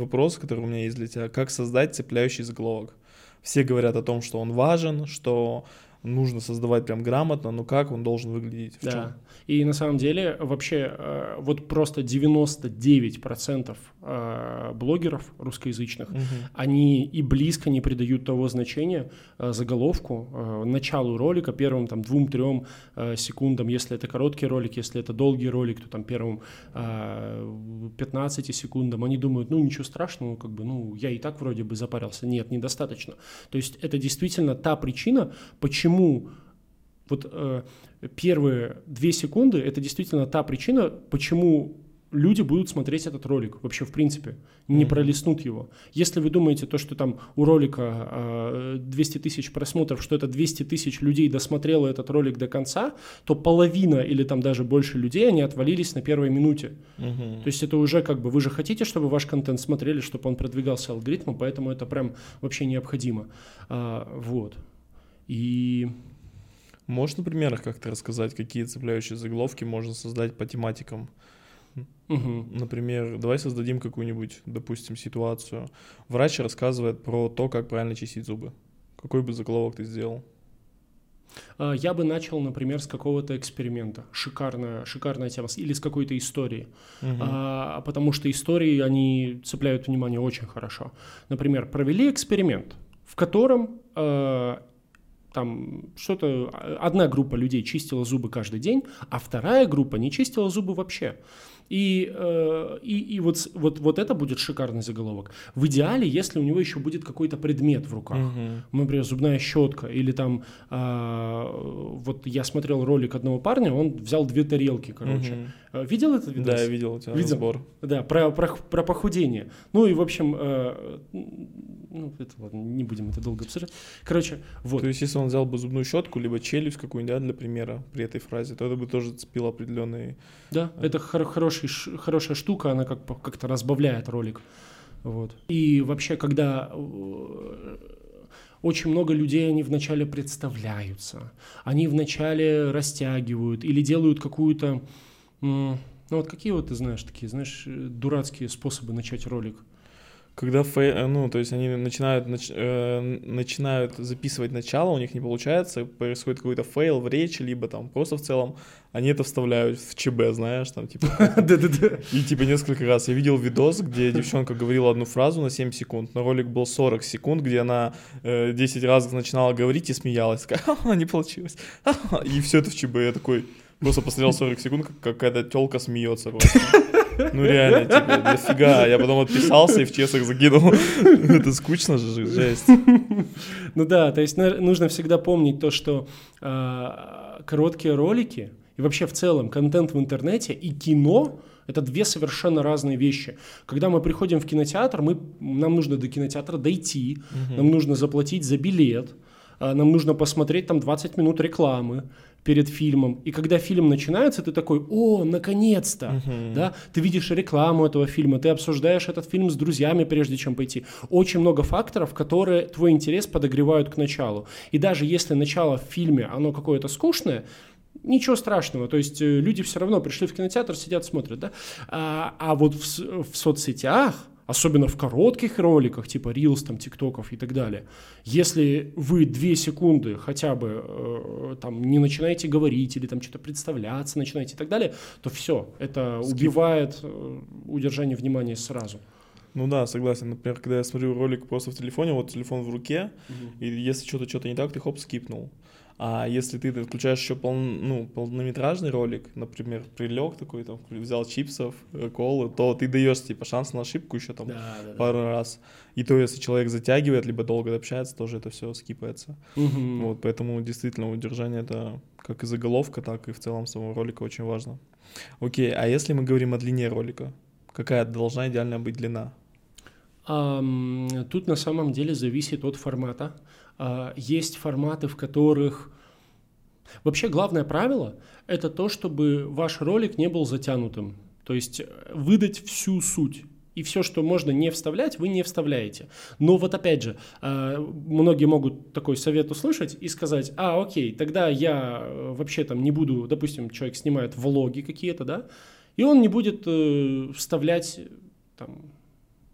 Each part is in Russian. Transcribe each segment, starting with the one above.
Вопрос, который у меня есть для тебя. Как создать цепляющий заголовок? Все говорят о том, что он важен, что нужно создавать прям грамотно, но как он должен выглядеть? В да. чем? И на самом деле вообще э, вот просто 99% э, блогеров русскоязычных, Мгм. они и близко не придают того значения э, заголовку, началу ролика, первым там двум-трем секундам, если это короткий ролик, если это долгий ролик, то там первым э, 15 секундам, они думают, ну ничего страшного, как бы, ну я и так вроде бы запарился. Нет, недостаточно. То есть это действительно та причина, почему вот э, первые две секунды это действительно та причина, почему люди будут смотреть этот ролик вообще в принципе, не Мгм. пролистнут его. Если вы думаете то, что там у ролика э, 200 тысяч просмотров, что это 200 тысяч людей досмотрело этот ролик до конца, то половина или там даже больше людей, они отвалились на первой минуте. Мгм. То есть это уже как бы, вы же хотите, чтобы ваш контент смотрели, чтобы он продвигался алгоритмом, поэтому это прям вообще необходимо. А, вот. И Можешь на примерах как-то рассказать, какие цепляющие заголовки можно создать по тематикам? мгм. Например, давай создадим какую-нибудь, допустим, ситуацию. Врач рассказывает про то, как правильно чистить зубы. Какой бы заголовок ты сделал? А, Я бы начал, например, с какого-то эксперимента. Шикарная, шикарная тема. Или с какой-то истории. Мгм. А, потому что истории, они цепляют внимание очень хорошо. Например, провели эксперимент, в котором э, там что-то, э, одна группа людей чистила зубы каждый день, а вторая группа не чистила зубы вообще. И, э, и, и вот, вот, вот это будет шикарный заголовок. В идеале, если у него еще будет какой-то предмет в руках. Мгм. Например, зубная щетка, или там, а, вот я смотрел ролик одного парня, он взял две тарелки, короче. А, Видел это видос? Да, я видел у тебя Видел? разбор. Да, про, про, про похудение. Ну и, в общем, э, ну, это ладно, не будем это долго обсуждать. Короче, вот. То есть, если он взял бы зубную щетку, либо челюсть какую-нибудь, да, для примера при этой фразе, то это бы тоже цепило определенный... Да, это хор- хороший, хорошая штука, она как, как-то разбавляет ролик. Вот. И вообще, когда э, очень много людей, они вначале представляются, они вначале растягивают или делают какую-то... Ну вот какие вот ты знаешь такие, знаешь, э, дурацкие способы начать ролик? Когда, фей- э, ну, то есть они начинают, нач- э, начинают записывать начало, у них не получается, происходит какой-то фейл в речи, либо там просто в целом, они это вставляют в ЧБ, знаешь, там типа... И типа несколько раз. Я видел видос, где девчонка говорила одну фразу на 7 секунд, но ролик был 40 секунд, где она э, 10 раз начинала говорить и смеялась. Такая, «Ха-ха, не получилось. Ха-ха». И все это в ЧБ. Я такой просто посмотрел 40 секунд, как какая-то телка смеется просто. Ну реально, типа, дофига. Я потом отписался и в чесах закинул. Это скучно же, жесть. Ну да, то есть нужно всегда помнить то, что а, короткие ролики и вообще в целом контент в интернете и кино это две совершенно разные вещи. Когда мы приходим в кинотеатр, мы, нам нужно до кинотеатра дойти, нам нужно заплатить за билет, а, нам нужно посмотреть там 20 минут рекламы перед фильмом. И когда фильм начинается, ты такой, о, наконец-то, Мгм. да, ты видишь рекламу этого фильма, ты обсуждаешь этот фильм с друзьями, прежде чем пойти. Очень много факторов, которые твой интерес подогревают к началу. И даже если начало в фильме, оно какое-то скучное, Ничего страшного, то есть э, люди все равно пришли в кинотеатр, сидят, смотрят, да. А, а вот в, в соцсетях, особенно в коротких роликах, типа Reels, там, ТикТоков и так далее, если вы две секунды хотя бы э, там не начинаете говорить или там что-то представляться начинаете и так далее, то все, это Скип. убивает э, удержание внимания сразу. Ну да, согласен. Например, когда я смотрю ролик просто в телефоне, вот телефон в руке, и если что-то что-то не так, ты хоп, скипнул. А если ты включаешь еще пол, ну, полнометражный ролик, например, прилег такой, там, взял чипсов, э, колы, то ты даешь типа шанс на ошибку еще там Да, да, да. пару раз. И то, если человек затягивает, либо долго общается, тоже это все скипается. Мгм. Вот, поэтому действительно удержание это как и заголовка, так и в целом самого ролика очень важно. Окей, а если мы говорим о длине ролика, какая должна идеально быть длина? Ам, Тут на самом деле зависит от формата. А, Есть форматы, в которых... Вообще главное правило – это то, чтобы ваш ролик не был затянутым. То есть э, выдать всю суть. И все, что можно не вставлять, вы не вставляете. Но вот опять же, а, многие могут такой совет услышать и сказать, а, окей, тогда я э, вообще там не буду, допустим, человек снимает влоги какие-то, да, и он не будет э, вставлять там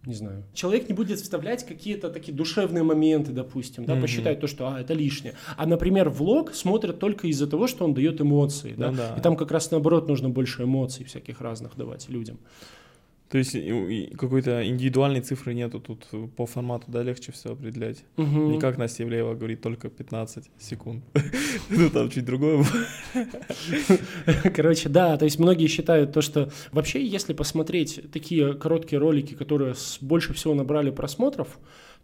не знаю. Человек не будет вставлять какие-то такие душевные моменты, допустим, да, Мгм. посчитает то, что, а, это лишнее. А, например, влог смотрят только из-за того, что он дает эмоции, да, Ну да. и там как раз наоборот нужно больше эмоций всяких разных давать людям. То есть какой-то индивидуальной цифры нету тут э, по формату, да, легче все определять. Мгм. Не как Настя Ивлеева говорит, только 15 секунд. Ну там чуть другое. Короче, да, то есть многие считают то, что вообще, если посмотреть такие короткие ролики, которые больше всего набрали просмотров,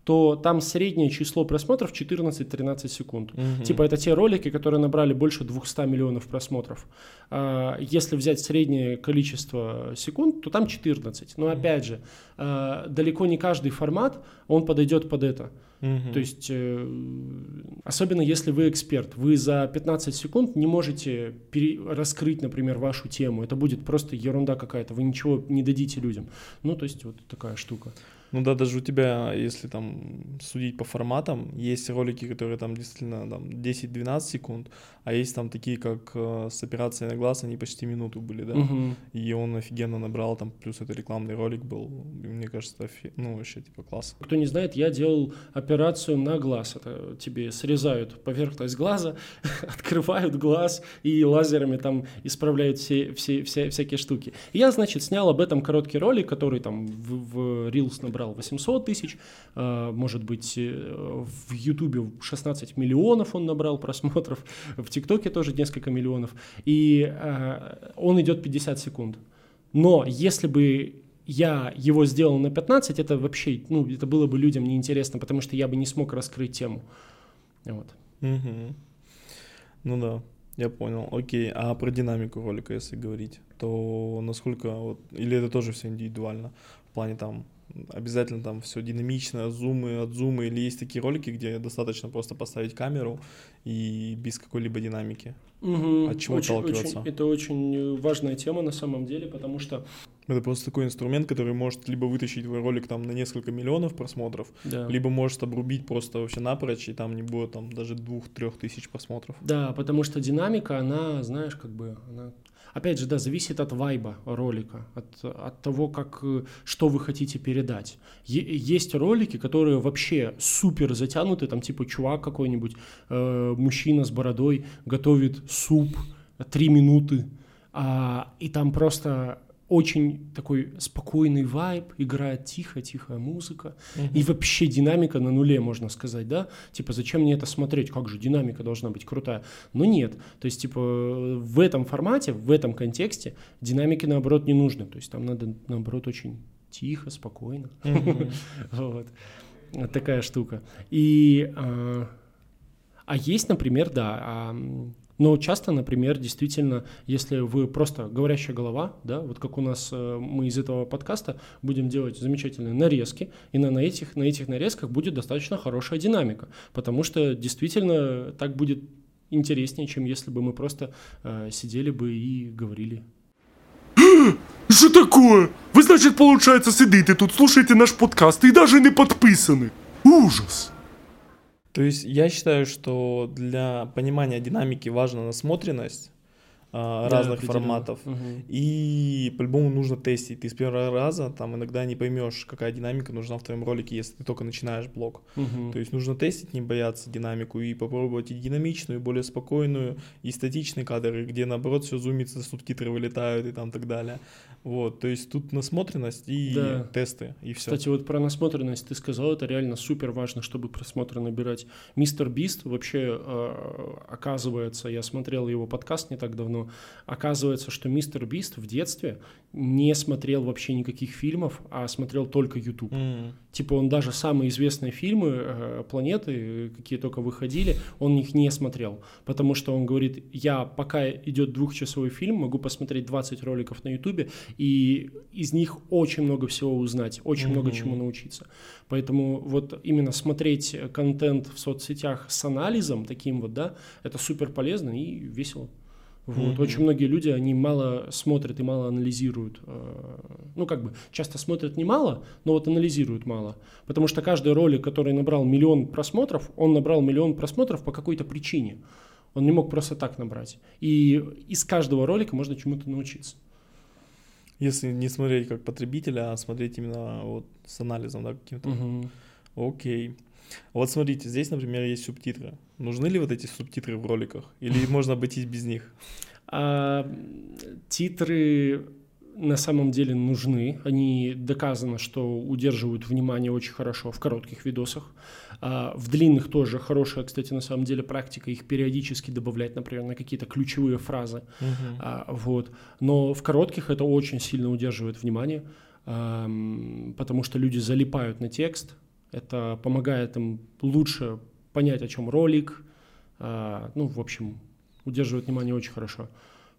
то там среднее число просмотров 14-13 секунд. Мгм. Типа это те ролики, которые набрали больше 200 миллионов просмотров. А, Если взять среднее количество секунд, то там 14. Но опять же, а, далеко не каждый формат, он подойдет под это. Мгм. То есть, э, особенно если вы эксперт, вы за 15 секунд не можете пере- раскрыть, например, вашу тему. Это будет просто ерунда какая-то, вы ничего не дадите людям. Ну, то есть, вот такая штука. Ну да, даже у тебя, если там судить по форматам, есть ролики, которые там действительно там 10-12 секунд, а есть там такие, как э, с операцией на глаз, они почти минуту были, да. Мгм. И он офигенно набрал, там плюс это рекламный ролик был, и мне кажется, офи- ну вообще типа класс. Кто не знает, я делал операцию на глаз. Это тебе срезают поверхность глаза, открывают глаз и лазерами там исправляют все, все, все всякие штуки. И я, значит, снял об этом короткий ролик, который там в, в Reels набрал 800 тысяч, э, может быть, э, в YouTube 16 миллионов он набрал просмотров, в ТикТоке тоже несколько миллионов. И э, он идет 50 секунд. Но если бы я его сделал на 15, это вообще, ну, это было бы людям неинтересно, потому что я бы не смог раскрыть тему. Вот. Мгм. Ну да, я понял. Окей, а про динамику ролика, если говорить, то насколько вот, или это тоже все индивидуально в плане там обязательно там все динамично, зумы, от зума, или есть такие ролики, где достаточно просто поставить камеру и без какой-либо динамики. Мгм. От чего Очень- отталкиваться? очень- это очень важная тема на самом деле, потому что Это просто такой инструмент, который может либо вытащить твой ролик там на несколько миллионов просмотров, да. либо может обрубить просто вообще напрочь, и там не будет там даже двух-трех тысяч просмотров. Да, потому что динамика, она, знаешь, как бы, она, опять же, да, зависит от вайба ролика, от, от того, как, э, что вы хотите передать. Е- есть ролики, которые вообще супер затянуты, там типа чувак какой-нибудь, э, мужчина с бородой готовит суп три минуты, а, и там просто очень такой спокойный вайб, играет тихо-тихая музыка, и вообще динамика на нуле, можно сказать, да? Типа, зачем мне это смотреть? Как же динамика должна быть крутая? Но нет. То есть, типа, в этом формате, в этом контексте динамики, наоборот, не нужно. То есть, там надо, наоборот, очень тихо, спокойно. Вот. Такая штука. И... а, а есть, например, да, но часто, например, действительно, если вы просто говорящая голова, да, вот как у нас э, мы из этого подкаста будем делать замечательные нарезки, и на, на, этих, на этих нарезках будет достаточно хорошая динамика, потому что действительно так будет интереснее, чем если бы мы просто э, сидели бы и говорили. Що такое? Ви, значить, получается, сидите тут, слушаете наш подкаст и даже не подписаны. Ужас. То есть я считаю, что для понимания динамики важна насмотренность а, Да, разных форматов. Мгм. И по-любому нужно тестить. Ты с первого раза там иногда не поймешь, какая динамика нужна в твоем ролике, если ты только начинаешь блог. Мгм. То есть нужно тестить, не бояться динамику и попробовать и динамичную, и более спокойную, и статичные кадры, где наоборот все зумится, субтитры вылетают и там так далее. Вот, то есть тут насмотренность и Да. тесты, и все. Кстати, вот про насмотренность ты сказал, это реально супер важно, чтобы просмотры набирать. Мистер Бист вообще, э, оказывается, я смотрел его подкаст не так давно, оказывается, что Мистер Бист в детстве не смотрел вообще никаких фильмов, а смотрел только YouTube. Типа он даже самые известные фильмы э, планеты, какие только выходили, он их не смотрел. Потому что он говорит, я пока идет двухчасовой фильм, могу посмотреть 20 роликов на Ютубе, и из них очень много всего узнать, очень много Мгм. чему научиться. Поэтому вот именно смотреть контент в соцсетях с анализом таким вот, да, это супер полезно и весело. Вот. Мгм. Очень многие люди, они мало смотрят и мало анализируют. э, Ну, как бы, часто смотрят немало, но вот анализируют мало. Потому что каждый ролик, который набрал миллион просмотров, он набрал миллион просмотров по какой-то причине. Он не мог просто так набрать. И из каждого ролика можно чему-то научиться. Если не смотреть как потребителя, а смотреть именно вот с анализом, да, каким-то. Мгм. Окей. Вот смотрите, здесь, например, есть субтитры. Нужны ли вот эти субтитры в роликах? Или можно обойтись без них? А, титры на самом деле нужны. Они доказано, что удерживают внимание очень хорошо в коротких видосах. А, в длинных тоже хорошая, кстати, на самом деле практика их периодически добавлять, например, на какие-то ключевые фразы. А, вот. Но в коротких это очень сильно удерживает внимание, потому что люди залипают на текст. Это помогает им лучше понять, о чем ролик. А, ну, в общем, удерживает внимание очень хорошо.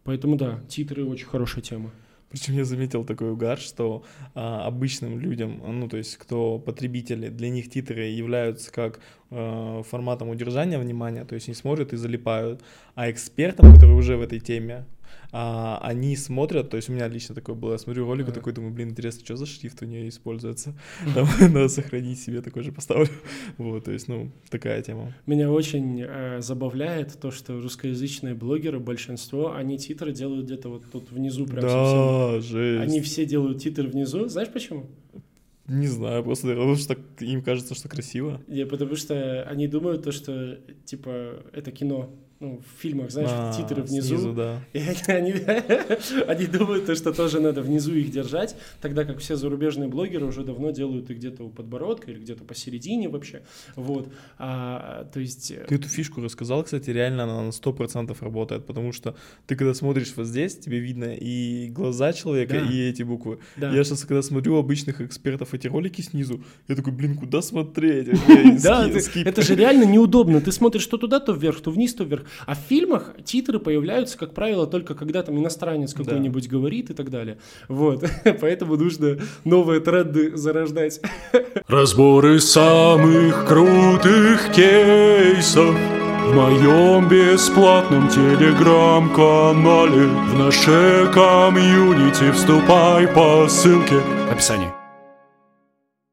Поэтому да, титры очень хорошая тема. Причем я заметил такой угар, что а, обычным людям, ну то есть кто потребители, для них титры являются как э, форматом удержания внимания, то есть они смотрят и залипают, а экспертам, которые уже в этой теме, а, они смотрят, то есть у меня лично такое было, я смотрю ролик Ага. такой думаю, блин, интересно, что за шрифт у нее используется, Там надо сохранить себе, такой же поставлю, вот, то есть, ну, такая тема. Меня очень э, забавляет то, что русскоязычные блогеры, большинство, они титры делают где-то вот тут внизу прям совсем. Да, жесть. Они все делают титры внизу. Знаешь почему? Не знаю, просто потому что им кажется, что красиво. Не, потому что они думают то, что типа это кино. Ну, в фильмах, знаешь, А, титры внизу. Снизу, да. И они, они думают, то, что тоже надо внизу их держать, тогда как все зарубежные блогеры уже давно делают их где-то у подбородка или где-то посередине вообще. Вот. А, то есть... э, Ты эту фишку рассказал, кстати, реально она на 100% работает, потому что ты когда смотришь вот здесь, тебе видно и глаза человека, Да. и эти буквы. Да. Я сейчас, когда смотрю обычных экспертов эти ролики снизу, я такой, блин, куда смотреть? Да, это же реально неудобно. Ты смотришь то туда, то вверх, то вниз, то вверх. А в фильмах титры появляются, как правило, только когда там иностранец Да. какой-нибудь говорит и так далее. Вот. Поэтому нужно новые тренды зарождать. Разборы самых крутых кейсов В моем бесплатном телеграм-канале В наше комьюнити вступай по ссылке в описании